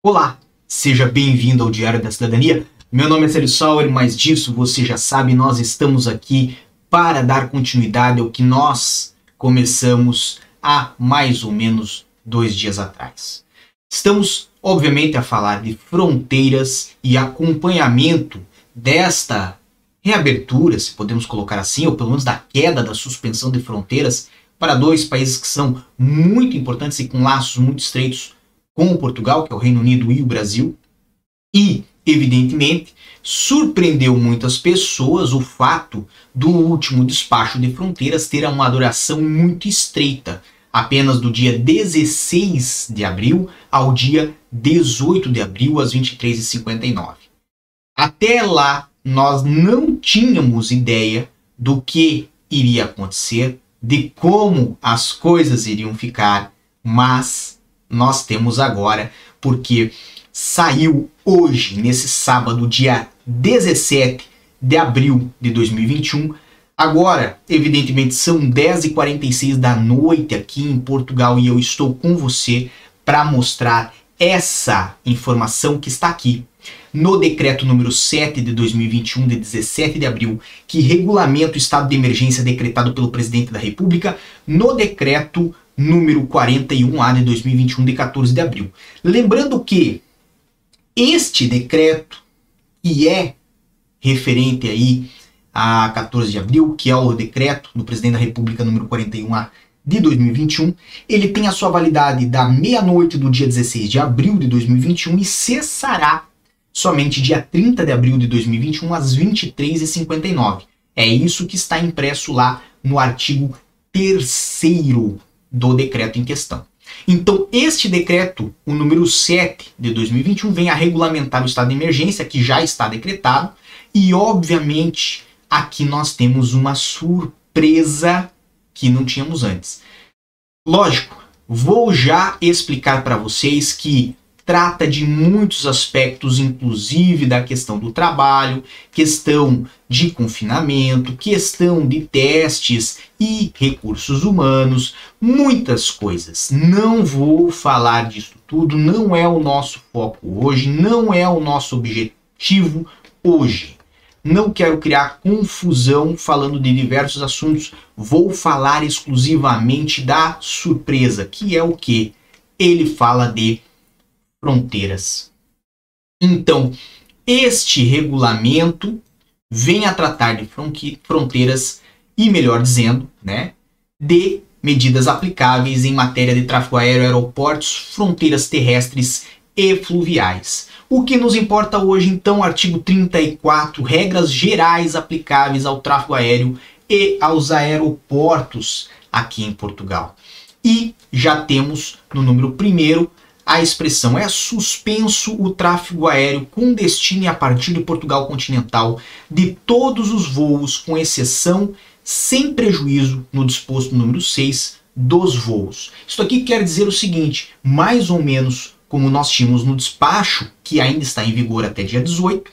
Olá, seja bem-vindo ao Diário da Cidadania. Meu nome é Célio Sauer, mas disso você já sabe, nós estamos aqui para dar continuidade ao que nós começamos há mais ou menos dois dias atrás. Estamos, obviamente, a falar de fronteiras e acompanhamento desta reabertura, se podemos colocar assim, ou pelo menos da queda da suspensão de fronteiras para dois países que são muito importantes e com laços muito estreitos com Portugal, que é o Reino Unido e o Brasil. E, evidentemente, surpreendeu muitas pessoas o fato do último despacho de fronteiras ter uma duração muito estreita, apenas do dia 16 de abril ao dia 18 de abril, às 23h59. Até lá, nós não tínhamos ideia do que iria acontecer, de como as coisas iriam ficar, mas nós temos agora, porque saiu hoje, nesse sábado, dia 17 de abril de 2021. Agora, evidentemente, são 10h46 da noite aqui em Portugal e eu estou com você para mostrar essa informação que está aqui no decreto número 7 de 2021, de 17 de abril, que regulamenta o estado de emergência decretado pelo presidente da República, no decreto número 41A de 2021, de 14 de abril. Lembrando que este decreto, que é referente aí a 14 de abril, que é o decreto do presidente da República número 41A de 2021, ele tem a sua validade da meia-noite do dia 16 de abril de 2021 e cessará somente dia 30 de abril de 2021 às 23h59. É isso que está impresso lá no artigo 3 do decreto em questão. Então, este decreto, o número 7 de 2021, vem a regulamentar o estado de emergência, que já está decretado, e obviamente aqui nós temos uma surpresa que não tínhamos antes. Lógico, vou já explicar para vocês que trata de muitos aspectos, inclusive da questão do trabalho, questão de confinamento, questão de testes e recursos humanos, muitas coisas. Não vou falar disso tudo, não é o nosso foco hoje, não é o nosso objetivo hoje. Não quero criar confusão falando de diversos assuntos, vou falar exclusivamente da surpresa, que é o que? Ele fala de fronteiras. Então, este regulamento vem a tratar de fronteiras e, melhor dizendo, né, de medidas aplicáveis em matéria de tráfego aéreo, aeroportos, fronteiras terrestres e fluviais. O que nos importa hoje, então, artigo 34, regras gerais aplicáveis ao tráfego aéreo e aos aeroportos aqui em Portugal. E já temos no número 1 a expressão é suspenso o tráfego aéreo com destino a partir de Portugal continental de todos os voos, com exceção, sem prejuízo, no disposto número 6 dos voos. Isso aqui quer dizer o seguinte, mais ou menos como nós tínhamos no despacho, que ainda está em vigor até dia 18,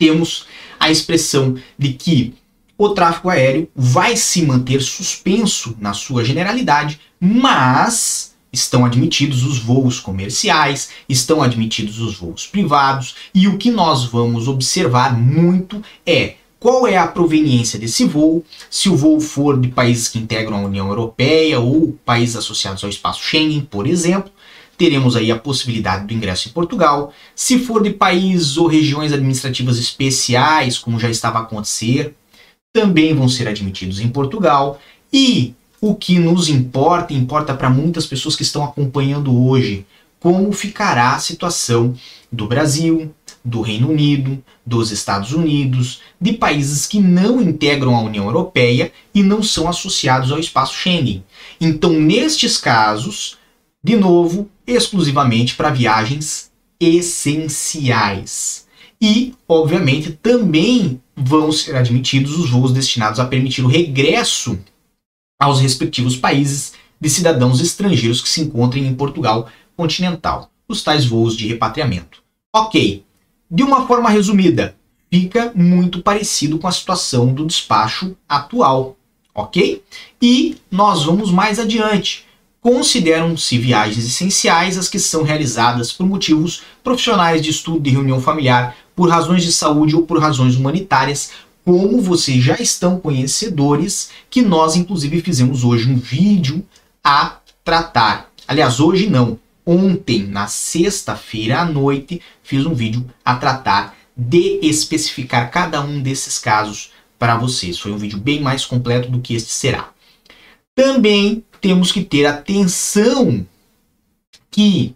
temos a expressão de que o tráfego aéreo vai se manter suspenso na sua generalidade, mas estão admitidos os voos comerciais, estão admitidos os voos privados, e o que nós vamos observar muito é qual é a proveniência desse voo, se o voo for de países que integram a União Europeia ou países associados ao espaço Schengen, por exemplo, teremos aí a possibilidade do ingresso em Portugal. Se for de países ou regiões administrativas especiais, como já estava a acontecer, também vão ser admitidos em Portugal. E o que nos importa, importa para muitas pessoas que estão acompanhando hoje, como ficará a situação do Brasil, do Reino Unido, dos Estados Unidos, de países que não integram a União Europeia e não são associados ao espaço Schengen. Então, nestes casos, de novo, exclusivamente para viagens essenciais. E, obviamente, também vão ser admitidos os voos destinados a permitir o regresso aos respectivos países de cidadãos estrangeiros que se encontrem em Portugal continental, os tais voos de repatriamento. Ok, de uma forma resumida, fica muito parecido com a situação do despacho atual, ok? E nós vamos mais adiante. consideram-se viagens essenciais as que são realizadas por motivos profissionais de estudo, de reunião familiar, por razões de saúde ou por razões humanitárias, como vocês já estão conhecedores, que nós inclusive fizemos hoje um vídeo a tratar. Aliás, hoje não, ontem, na sexta-feira à noite, fiz um vídeo a tratar de especificar cada um desses casos para vocês. Foi um vídeo bem mais completo do que este será. Também temos que ter atenção que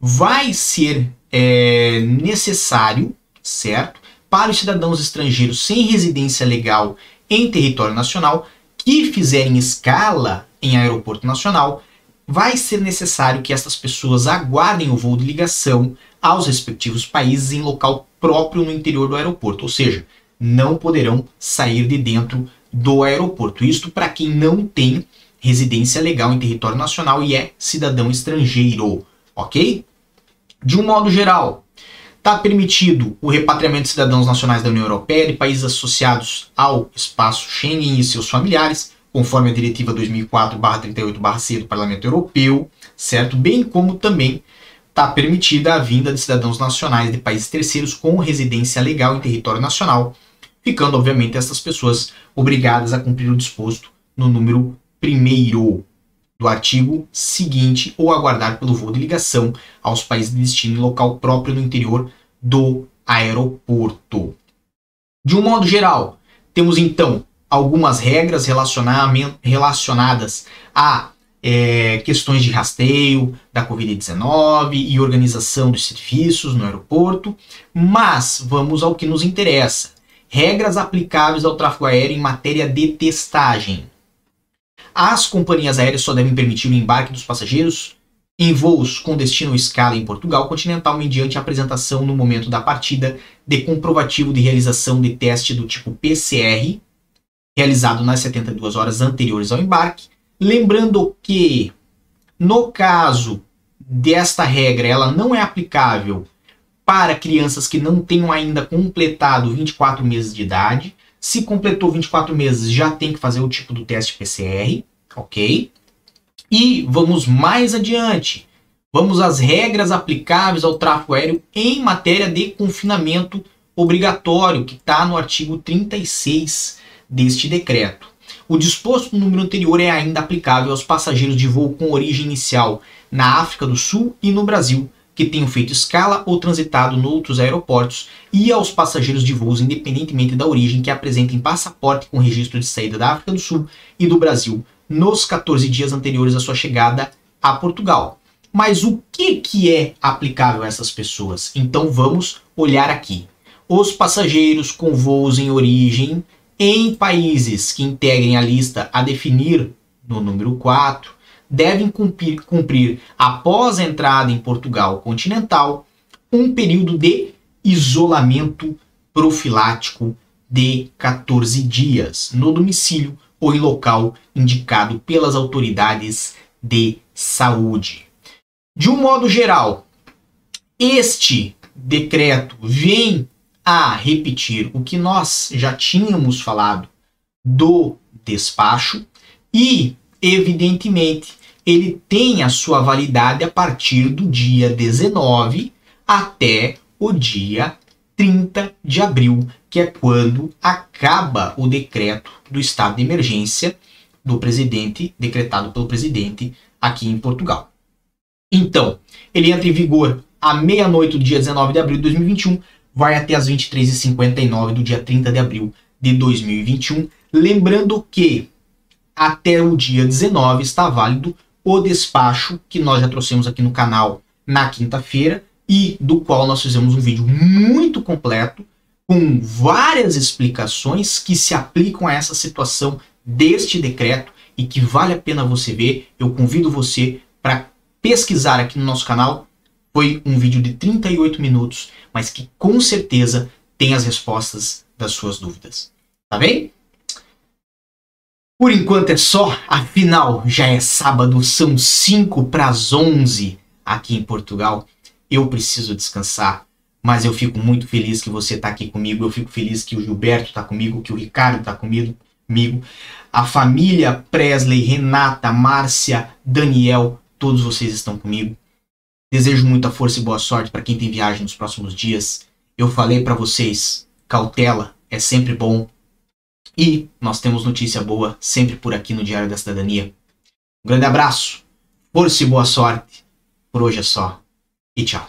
vai ser é, necessário, certo, para os cidadãos estrangeiros sem residência legal em território nacional que fizerem escala em aeroporto nacional, vai ser necessário que essas pessoas aguardem o voo de ligação aos respectivos países em local próprio no interior do aeroporto, ou seja, não poderão sair de dentro do aeroporto. Isto para quem não tem residência legal em território nacional e é cidadão estrangeiro, ok? De um modo geral, está permitido o repatriamento de cidadãos nacionais da União Europeia de países associados ao espaço Schengen e seus familiares, conforme a Diretiva 2004/38/C do Parlamento Europeu, certo? Bem como também está permitida a vinda de cidadãos nacionais de países terceiros com residência legal em território nacional, ficando obviamente essas pessoas obrigadas a cumprir o disposto no número primeiro do artigo seguinte ou aguardar pelo voo de ligação aos países de destino e local próprio no interior do aeroporto. De um modo geral, temos então algumas regras relacionadas a é, questões de rastreio da Covid-19 e organização dos serviços no aeroporto, mas vamos ao que nos interessa: regras aplicáveis ao tráfego aéreo em matéria de testagem. As companhias aéreas só devem permitir o embarque dos passageiros em voos com destino ou escala em Portugal continental mediante apresentação no momento da partida de comprovativo de realização de teste do tipo PCR, realizado nas 72 horas anteriores ao embarque. Lembrando que, no caso desta regra, ela não é aplicável para crianças que não tenham ainda completado 24 meses de idade, se completou 24 meses, já tem que fazer o tipo do teste PCR, ok? E vamos mais adiante. Vamos às regras aplicáveis ao tráfego aéreo em matéria de confinamento obrigatório, que está no artigo 36 deste decreto. O disposto no número anterior é ainda aplicável aos passageiros de voo com origem inicial na África do Sul e no Brasil, que tenham feito escala ou transitado em outros aeroportos e aos passageiros de voos independentemente da origem que apresentem passaporte com registro de saída da África do Sul e do Brasil nos 14 dias anteriores à sua chegada a Portugal. Mas o que, que é aplicável a essas pessoas? Então vamos olhar aqui. Os passageiros com voos em origem em países que integrem a lista a definir no número 4 devem cumprir, cumprir, após a entrada em Portugal continental, um período de isolamento profilático de 14 dias no domicílio ou em local indicado pelas autoridades de saúde. De um modo geral, este decreto vem a repetir o que nós já tínhamos falado do despacho e evidentemente, ele tem a sua validade a partir do dia 19 até o dia 30 de abril, que é quando acaba o decreto do estado de emergência do presidente, decretado pelo presidente aqui em Portugal. Então, ele entra em vigor à meia-noite do dia 19 de abril de 2021, vai até as 23h59 do dia 30 de abril de 2021. Lembrando que até o dia 19 está válido o despacho que nós já trouxemos aqui no canal na quinta-feira e do qual nós fizemos um vídeo muito completo com várias explicações que se aplicam a essa situação deste decreto e que vale a pena você ver. Eu convido você para pesquisar aqui no nosso canal. Foi um vídeo de 38 minutos, mas que com certeza tem as respostas das suas dúvidas. Tá bem? Por enquanto é só, afinal já é sábado, são 5 para as 11 aqui em Portugal. Eu preciso descansar, mas eu fico muito feliz que você está aqui comigo. Eu fico feliz que o Gilberto está comigo, que o Ricardo está comigo. a família Presley, Renata, Márcia, Daniel, todos vocês estão comigo. Desejo muita força e boa sorte para quem tem viagem nos próximos dias. Eu falei para vocês, cautela é sempre bom. E nós temos notícia boa sempre por aqui no Diário da Cidadania. Um grande abraço, força e boa sorte. Por hoje é só. E tchau.